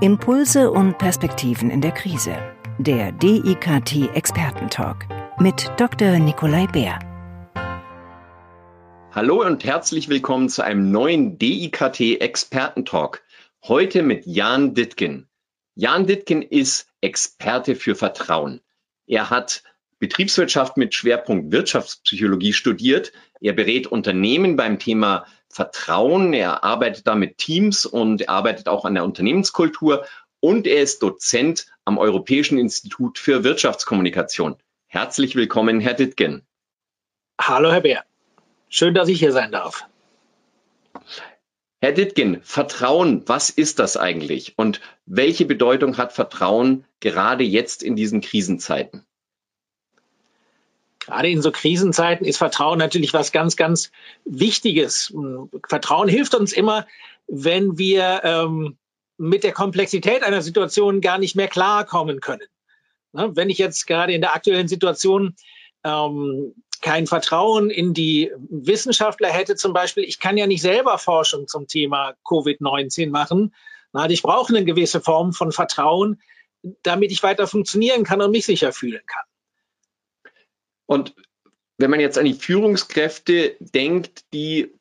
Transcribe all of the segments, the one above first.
Impulse und Perspektiven in der Krise. Der DIKT Expertentalk mit Dr. Nikolai Bär. Hallo und herzlich willkommen zu einem neuen DIKT Expertentalk. Heute mit Jan Dittgen. Jan Dittgen ist Experte für Vertrauen. Er hat Betriebswirtschaft mit Schwerpunkt Wirtschaftspsychologie studiert. Er berät Unternehmen beim Thema Vertrauen. Er arbeitet da mit Teams und er arbeitet auch an der Unternehmenskultur und er ist Dozent am Europäischen Institut für Wirtschaftskommunikation. Herzlich willkommen, Herr Dittgen. Hallo, Herr Bär. Schön, dass ich hier sein darf. Herr Dittgen, Vertrauen, was ist das eigentlich? Und welche Bedeutung hat Vertrauen gerade jetzt in diesen Krisenzeiten? Gerade in so Krisenzeiten ist Vertrauen natürlich was ganz, ganz Wichtiges. Vertrauen hilft uns immer, wenn wir ähm, mit der Komplexität einer Situation gar nicht mehr klarkommen können. Ne? Wenn ich jetzt gerade in der aktuellen Situation ähm, kein Vertrauen in die Wissenschaftler hätte, zum Beispiel, ich kann ja nicht selber Forschung zum Thema Covid-19 machen. Na, ich brauche eine gewisse Form von Vertrauen, damit ich weiter funktionieren kann und mich sicher fühlen kann. Und wenn man jetzt an die Führungskräfte denkt, die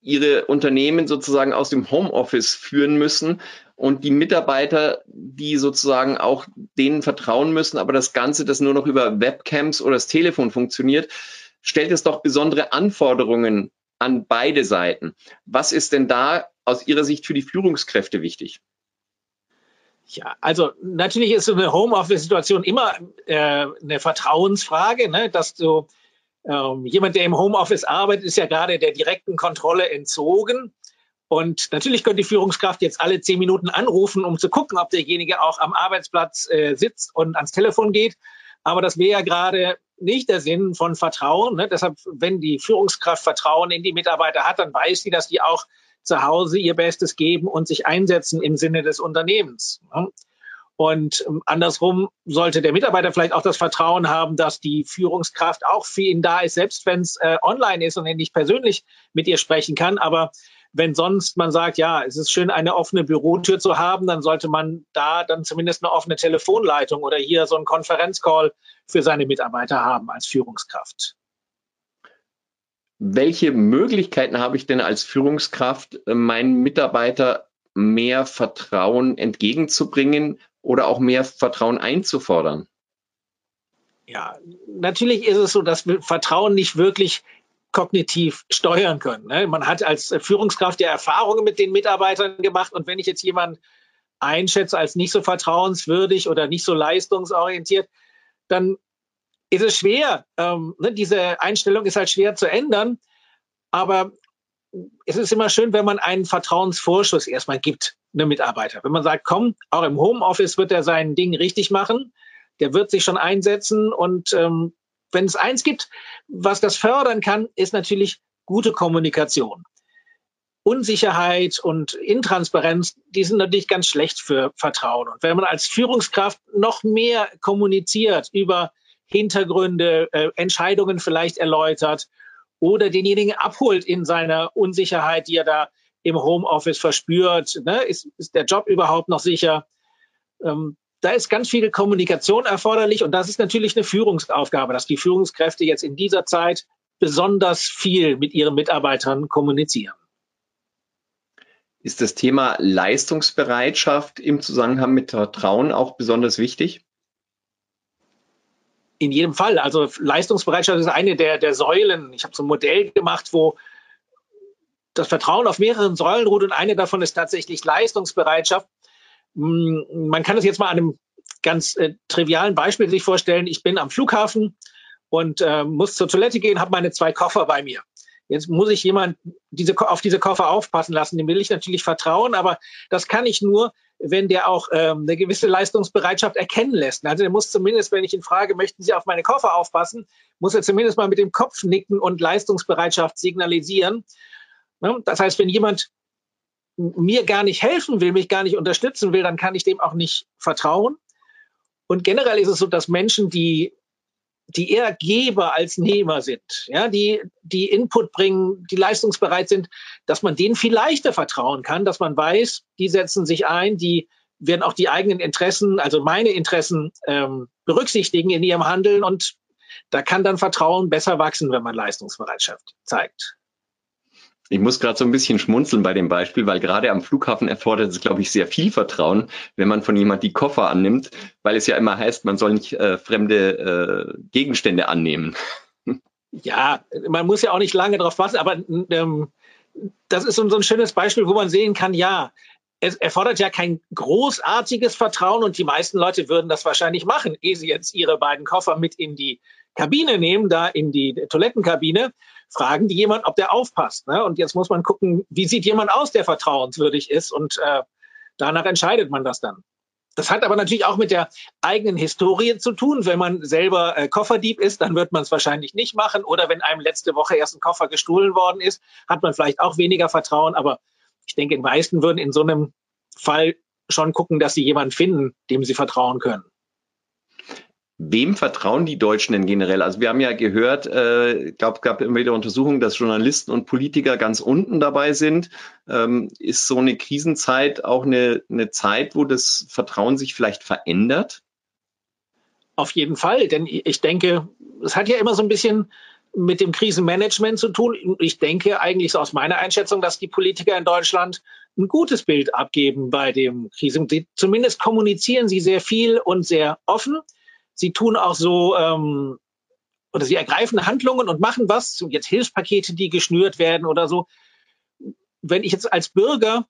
ihre Unternehmen sozusagen aus dem Homeoffice führen müssen und die Mitarbeiter, die sozusagen auch denen vertrauen müssen, aber das Ganze, das nur noch über Webcams oder das Telefon funktioniert, stellt es doch besondere Anforderungen an beide Seiten. Was ist denn da aus Ihrer Sicht für die Führungskräfte wichtig? Ja, also natürlich ist so eine Homeoffice-Situation immer äh, eine Vertrauensfrage, ne? dass du ähm, jemand, der im Homeoffice arbeitet, ist ja gerade der direkten Kontrolle entzogen. Und natürlich könnte die Führungskraft jetzt alle zehn Minuten anrufen, um zu gucken, ob derjenige auch am Arbeitsplatz äh, sitzt und ans Telefon geht. Aber das wäre ja gerade nicht der Sinn von Vertrauen. Ne? Deshalb, wenn die Führungskraft Vertrauen in die Mitarbeiter hat, dann weiß sie, dass die auch zu Hause ihr Bestes geben und sich einsetzen im Sinne des Unternehmens. Und ähm, andersrum sollte der Mitarbeiter vielleicht auch das Vertrauen haben, dass die Führungskraft auch für ihn da ist, selbst wenn es äh, online ist und er nicht persönlich mit ihr sprechen kann. Aber wenn sonst man sagt, ja, es ist schön, eine offene Bürotür zu haben, dann sollte man da dann zumindest eine offene Telefonleitung oder hier so einen Konferenzcall für seine Mitarbeiter haben als Führungskraft welche Möglichkeiten habe ich denn als Führungskraft, äh, meinen Mitarbeiter mehr Vertrauen entgegenzubringen oder auch mehr Vertrauen einzufordern? Ja, natürlich ist es so, dass wir Vertrauen nicht wirklich kognitiv steuern können. Ne? Man hat als Führungskraft ja Erfahrungen mit den Mitarbeitern gemacht und wenn ich jetzt jemanden einschätze als nicht so vertrauenswürdig oder nicht so leistungsorientiert, dann ist es schwer. Ähm, ne, diese Einstellung ist halt schwer zu ändern. Aber es ist immer schön, wenn man einen Vertrauensvorschuss erstmal gibt, einem Mitarbeiter. Wenn man sagt, komm, auch im Homeoffice wird er sein Ding richtig machen, der wird sich schon einsetzen. Und ähm, wenn es eins gibt, was das fördern kann, ist natürlich gute Kommunikation. Unsicherheit und Intransparenz, die sind natürlich ganz schlecht für Vertrauen. Und wenn man als Führungskraft noch mehr kommuniziert über Hintergründe, äh, Entscheidungen vielleicht erläutert oder denjenigen abholt in seiner Unsicherheit, die er da im Homeoffice verspürt. Ne? Ist, ist der Job überhaupt noch sicher? Ähm, da ist ganz viel Kommunikation erforderlich und das ist natürlich eine Führungsaufgabe, dass die Führungskräfte jetzt in dieser Zeit besonders viel mit ihren Mitarbeitern kommunizieren. Ist das Thema Leistungsbereitschaft im Zusammenhang mit Vertrauen auch besonders wichtig? In jedem Fall. Also Leistungsbereitschaft ist eine der, der Säulen. Ich habe so ein Modell gemacht, wo das Vertrauen auf mehreren Säulen ruht und eine davon ist tatsächlich Leistungsbereitschaft. Hm, man kann das jetzt mal an einem ganz äh, trivialen Beispiel sich vorstellen. Ich bin am Flughafen und äh, muss zur Toilette gehen, habe meine zwei Koffer bei mir. Jetzt muss ich jemand diese, auf diese Koffer aufpassen lassen. Dem will ich natürlich vertrauen, aber das kann ich nur, wenn der auch ähm, eine gewisse Leistungsbereitschaft erkennen lässt. Also der muss zumindest, wenn ich ihn frage, möchten Sie auf meine Koffer aufpassen, muss er zumindest mal mit dem Kopf nicken und Leistungsbereitschaft signalisieren. Ne? Das heißt, wenn jemand mir gar nicht helfen will, mich gar nicht unterstützen will, dann kann ich dem auch nicht vertrauen. Und generell ist es so, dass Menschen, die die eher Geber als Nehmer sind, ja, die, die Input bringen, die leistungsbereit sind, dass man denen viel leichter vertrauen kann, dass man weiß, die setzen sich ein, die werden auch die eigenen Interessen, also meine Interessen ähm, berücksichtigen in ihrem Handeln und da kann dann Vertrauen besser wachsen, wenn man Leistungsbereitschaft zeigt. Ich muss gerade so ein bisschen schmunzeln bei dem Beispiel, weil gerade am Flughafen erfordert es, glaube ich, sehr viel Vertrauen, wenn man von jemand die Koffer annimmt, weil es ja immer heißt, man soll nicht äh, fremde äh, Gegenstände annehmen. Ja, man muss ja auch nicht lange darauf warten, aber ähm, das ist so ein schönes Beispiel, wo man sehen kann, ja, es erfordert ja kein großartiges Vertrauen und die meisten Leute würden das wahrscheinlich machen, ehe sie jetzt ihre beiden Koffer mit in die Kabine nehmen, da in die Toilettenkabine, fragen die jemand, ob der aufpasst. Ne? Und jetzt muss man gucken, wie sieht jemand aus, der vertrauenswürdig ist und äh, danach entscheidet man das dann. Das hat aber natürlich auch mit der eigenen Historie zu tun. Wenn man selber äh, Kofferdieb ist, dann wird man es wahrscheinlich nicht machen. Oder wenn einem letzte Woche erst ein Koffer gestohlen worden ist, hat man vielleicht auch weniger Vertrauen. Aber ich denke, die meisten würden in so einem Fall schon gucken, dass sie jemanden finden, dem sie vertrauen können. Wem vertrauen die Deutschen denn generell? Also wir haben ja gehört, äh, glaube gab immer wieder Untersuchungen, dass Journalisten und Politiker ganz unten dabei sind. Ähm, ist so eine Krisenzeit auch eine, eine Zeit, wo das Vertrauen sich vielleicht verändert? Auf jeden Fall, denn ich denke, es hat ja immer so ein bisschen mit dem Krisenmanagement zu tun. Ich denke eigentlich so aus meiner Einschätzung, dass die Politiker in Deutschland ein gutes Bild abgeben bei dem Krisen. Zumindest kommunizieren sie sehr viel und sehr offen. Sie tun auch so ähm, oder sie ergreifen Handlungen und machen was. Jetzt Hilfspakete, die geschnürt werden oder so. Wenn ich jetzt als Bürger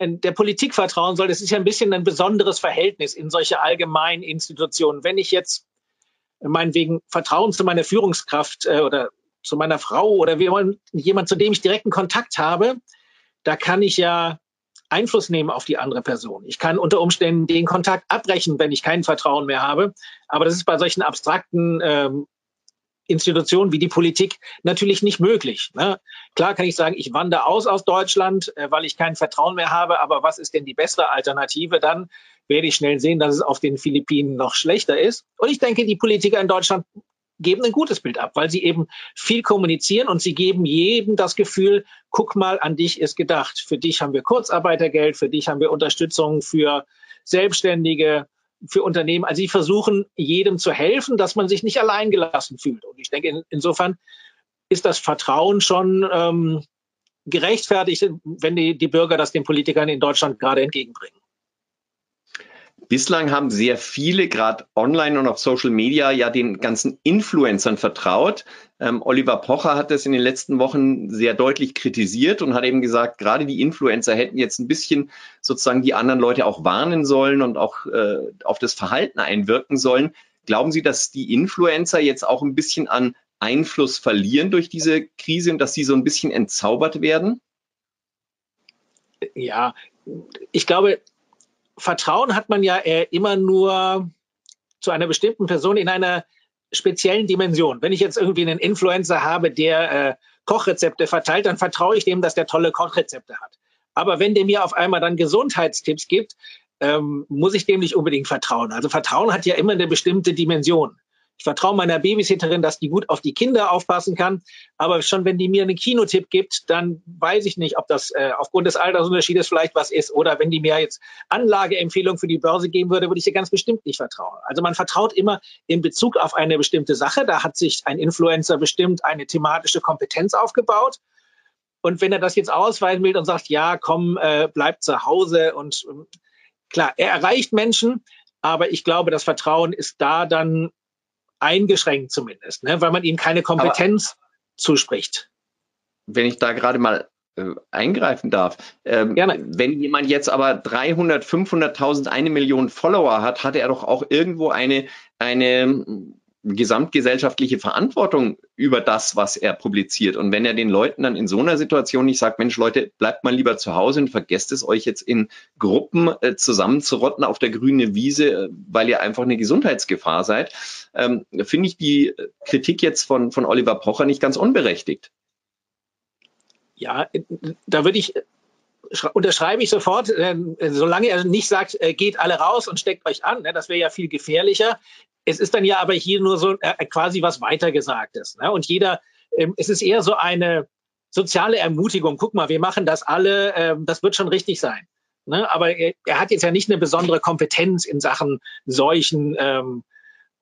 der Politik vertrauen soll, das ist ja ein bisschen ein besonderes Verhältnis in solche allgemeinen Institutionen. Wenn ich jetzt meinetwegen Vertrauen zu meiner Führungskraft äh, oder zu meiner Frau oder jemand, zu dem ich direkten Kontakt habe, da kann ich ja Einfluss nehmen auf die andere Person. Ich kann unter Umständen den Kontakt abbrechen, wenn ich kein Vertrauen mehr habe. Aber das ist bei solchen abstrakten ähm, Institutionen wie die Politik natürlich nicht möglich. Ne? Klar kann ich sagen, ich wandere aus aus Deutschland, äh, weil ich kein Vertrauen mehr habe. Aber was ist denn die bessere Alternative? Dann werde ich schnell sehen, dass es auf den Philippinen noch schlechter ist. Und ich denke, die Politiker in Deutschland geben ein gutes Bild ab, weil sie eben viel kommunizieren und sie geben jedem das Gefühl, guck mal, an dich ist gedacht. Für dich haben wir Kurzarbeitergeld, für dich haben wir Unterstützung für Selbstständige, für Unternehmen. Also sie versuchen jedem zu helfen, dass man sich nicht allein gelassen fühlt. Und ich denke, in, insofern ist das Vertrauen schon ähm, gerechtfertigt, wenn die, die Bürger das den Politikern in Deutschland gerade entgegenbringen. Bislang haben sehr viele, gerade online und auf Social Media, ja den ganzen Influencern vertraut. Ähm, Oliver Pocher hat das in den letzten Wochen sehr deutlich kritisiert und hat eben gesagt, gerade die Influencer hätten jetzt ein bisschen sozusagen die anderen Leute auch warnen sollen und auch äh, auf das Verhalten einwirken sollen. Glauben Sie, dass die Influencer jetzt auch ein bisschen an Einfluss verlieren durch diese Krise und dass sie so ein bisschen entzaubert werden? Ja, ich glaube, Vertrauen hat man ja immer nur zu einer bestimmten Person in einer speziellen Dimension. Wenn ich jetzt irgendwie einen Influencer habe, der äh, Kochrezepte verteilt, dann vertraue ich dem, dass der tolle Kochrezepte hat. Aber wenn der mir auf einmal dann Gesundheitstipps gibt, ähm, muss ich dem nicht unbedingt vertrauen. Also Vertrauen hat ja immer eine bestimmte Dimension. Ich vertraue meiner Babysitterin, dass die gut auf die Kinder aufpassen kann. Aber schon wenn die mir einen Kinotipp gibt, dann weiß ich nicht, ob das äh, aufgrund des Altersunterschiedes vielleicht was ist. Oder wenn die mir jetzt Anlageempfehlungen für die Börse geben würde, würde ich ihr ganz bestimmt nicht vertrauen. Also man vertraut immer in Bezug auf eine bestimmte Sache. Da hat sich ein Influencer bestimmt eine thematische Kompetenz aufgebaut. Und wenn er das jetzt ausweiten will und sagt, ja, komm, äh, bleib zu Hause und äh, klar, er erreicht Menschen, aber ich glaube, das Vertrauen ist da dann eingeschränkt zumindest, ne? weil man ihnen keine Kompetenz Aber zuspricht. Wenn ich da gerade mal äh, eingreifen darf. Ähm, Gerne. Wenn jemand jetzt aber 300, 500.000, eine Million Follower hat, hat er doch auch irgendwo eine, eine gesamtgesellschaftliche Verantwortung über das, was er publiziert. Und wenn er den Leuten dann in so einer Situation nicht sagt, Mensch, Leute, bleibt mal lieber zu Hause und vergesst es euch jetzt in Gruppen äh, zusammenzurotten auf der grünen Wiese, äh, weil ihr einfach eine Gesundheitsgefahr seid, ähm, finde ich die Kritik jetzt von, von Oliver Pocher nicht ganz unberechtigt. Ja, da würde ich unterschreibe ich sofort, äh, solange er nicht sagt, äh, geht alle raus und steckt euch an, ne, das wäre ja viel gefährlicher. Es ist dann ja aber hier nur so äh, quasi was weitergesagtes. Ne? Und jeder, ähm, es ist eher so eine soziale Ermutigung. Guck mal, wir machen das alle, ähm, das wird schon richtig sein. Ne? Aber er, er, hat jetzt ja nicht eine besondere Kompetenz in Sachen Seuchen. Ähm,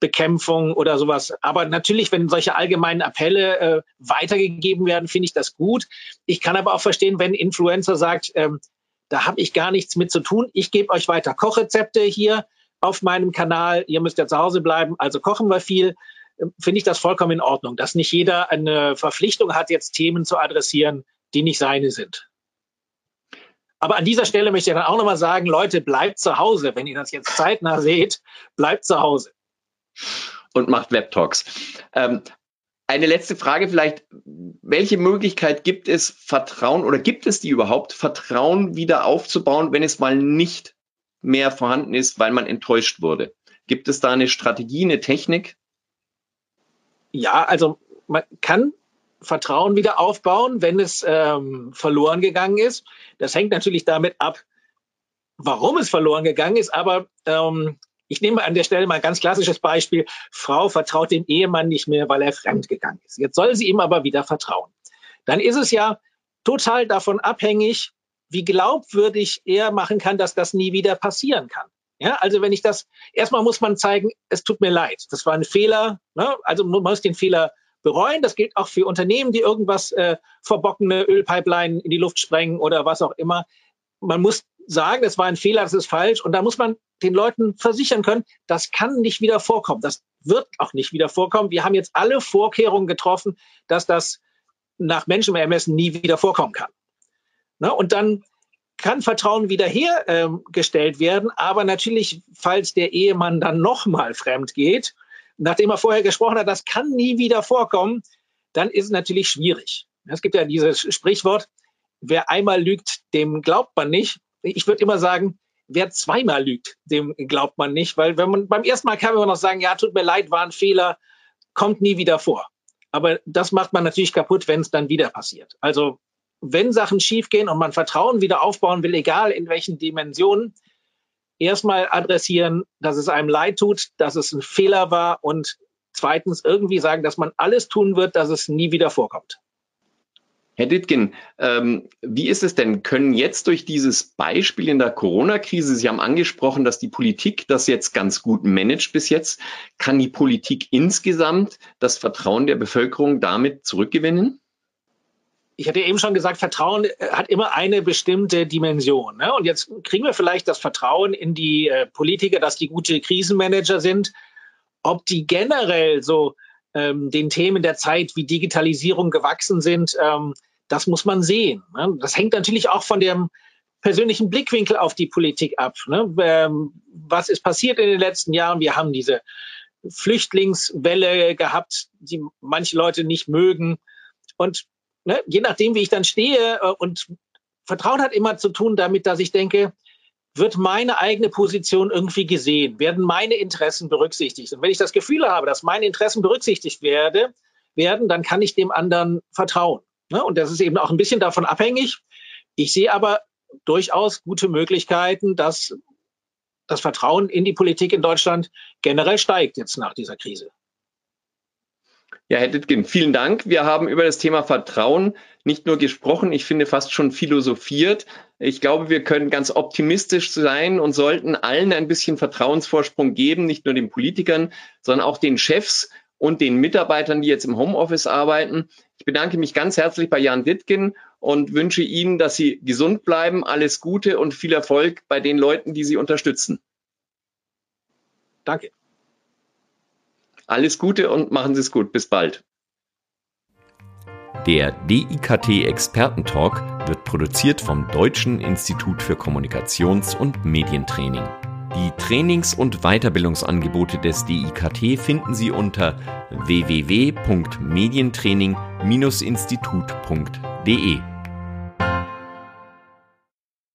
Bekämpfung oder sowas. Aber natürlich, wenn solche allgemeinen Appelle äh, weitergegeben werden, finde ich das gut. Ich kann aber auch verstehen, wenn Influencer sagt, ähm, da habe ich gar nichts mit zu tun. Ich gebe euch weiter Kochrezepte hier auf meinem Kanal. Ihr müsst ja zu Hause bleiben, also kochen wir viel. Ähm, finde ich das vollkommen in Ordnung, dass nicht jeder eine Verpflichtung hat, jetzt Themen zu adressieren, die nicht seine sind. Aber an dieser Stelle möchte ich dann auch nochmal sagen, Leute, bleibt zu Hause. Wenn ihr das jetzt zeitnah seht, bleibt zu Hause und macht Webtalks. Ähm, eine letzte Frage vielleicht. Welche Möglichkeit gibt es, Vertrauen oder gibt es die überhaupt, Vertrauen wieder aufzubauen, wenn es mal nicht mehr vorhanden ist, weil man enttäuscht wurde? Gibt es da eine Strategie, eine Technik? Ja, also man kann Vertrauen wieder aufbauen, wenn es ähm, verloren gegangen ist. Das hängt natürlich damit ab, warum es verloren gegangen ist, aber ähm, ich nehme an der Stelle mal ein ganz klassisches Beispiel. Frau vertraut dem Ehemann nicht mehr, weil er fremdgegangen ist. Jetzt soll sie ihm aber wieder vertrauen. Dann ist es ja total davon abhängig, wie glaubwürdig er machen kann, dass das nie wieder passieren kann. Ja, also wenn ich das, erstmal muss man zeigen, es tut mir leid. Das war ein Fehler. Ne? Also man muss den Fehler bereuen. Das gilt auch für Unternehmen, die irgendwas äh, verbockene Ölpipeline in die Luft sprengen oder was auch immer. Man muss sagen, es war ein Fehler, das ist falsch. Und da muss man den Leuten versichern können, das kann nicht wieder vorkommen. Das wird auch nicht wieder vorkommen. Wir haben jetzt alle Vorkehrungen getroffen, dass das nach Menschenermessen nie wieder vorkommen kann. Ne? Und dann kann Vertrauen wieder hergestellt ähm, werden, aber natürlich, falls der Ehemann dann nochmal fremd geht, nachdem er vorher gesprochen hat, das kann nie wieder vorkommen, dann ist es natürlich schwierig. Es gibt ja dieses Sprichwort, wer einmal lügt, dem glaubt man nicht ich würde immer sagen, wer zweimal lügt, dem glaubt man nicht, weil wenn man beim ersten Mal kann man noch sagen, ja, tut mir leid, war ein Fehler, kommt nie wieder vor. Aber das macht man natürlich kaputt, wenn es dann wieder passiert. Also wenn Sachen schiefgehen und man Vertrauen wieder aufbauen will, egal in welchen Dimensionen, erstmal adressieren, dass es einem leid tut, dass es ein Fehler war und zweitens irgendwie sagen, dass man alles tun wird, dass es nie wieder vorkommt. Herr Dittgen, ähm, wie ist es denn? Können jetzt durch dieses Beispiel in der Corona-Krise, Sie haben angesprochen, dass die Politik das jetzt ganz gut managt bis jetzt, kann die Politik insgesamt das Vertrauen der Bevölkerung damit zurückgewinnen? Ich hatte eben schon gesagt, Vertrauen äh, hat immer eine bestimmte Dimension. Ne? Und jetzt kriegen wir vielleicht das Vertrauen in die äh, Politiker, dass die gute Krisenmanager sind. Ob die generell so ähm, den Themen der Zeit wie Digitalisierung gewachsen sind, ähm, das muss man sehen. Ne? Das hängt natürlich auch von dem persönlichen Blickwinkel auf die Politik ab. Ne? Ähm, was ist passiert in den letzten Jahren? Wir haben diese Flüchtlingswelle gehabt, die manche Leute nicht mögen. Und ne, je nachdem, wie ich dann stehe äh, und Vertrauen hat immer zu tun damit, dass ich denke, wird meine eigene Position irgendwie gesehen? Werden meine Interessen berücksichtigt? Und wenn ich das Gefühl habe, dass meine Interessen berücksichtigt werde, werden, dann kann ich dem anderen vertrauen. Ne? Und das ist eben auch ein bisschen davon abhängig. Ich sehe aber durchaus gute Möglichkeiten, dass das Vertrauen in die Politik in Deutschland generell steigt jetzt nach dieser Krise. Ja, Herr Dittgen, vielen Dank. Wir haben über das Thema Vertrauen nicht nur gesprochen, ich finde fast schon philosophiert. Ich glaube, wir können ganz optimistisch sein und sollten allen ein bisschen Vertrauensvorsprung geben, nicht nur den Politikern, sondern auch den Chefs und den Mitarbeitern, die jetzt im Homeoffice arbeiten. Ich bedanke mich ganz herzlich bei Jan Dittgen und wünsche Ihnen, dass Sie gesund bleiben, alles Gute und viel Erfolg bei den Leuten, die Sie unterstützen. Danke. Alles Gute und machen Sie es gut. Bis bald. Der DIKT Expertentalk wird produziert vom Deutschen Institut für Kommunikations- und Medientraining. Die Trainings- und Weiterbildungsangebote des DIKT finden Sie unter www.medientraining-institut.de.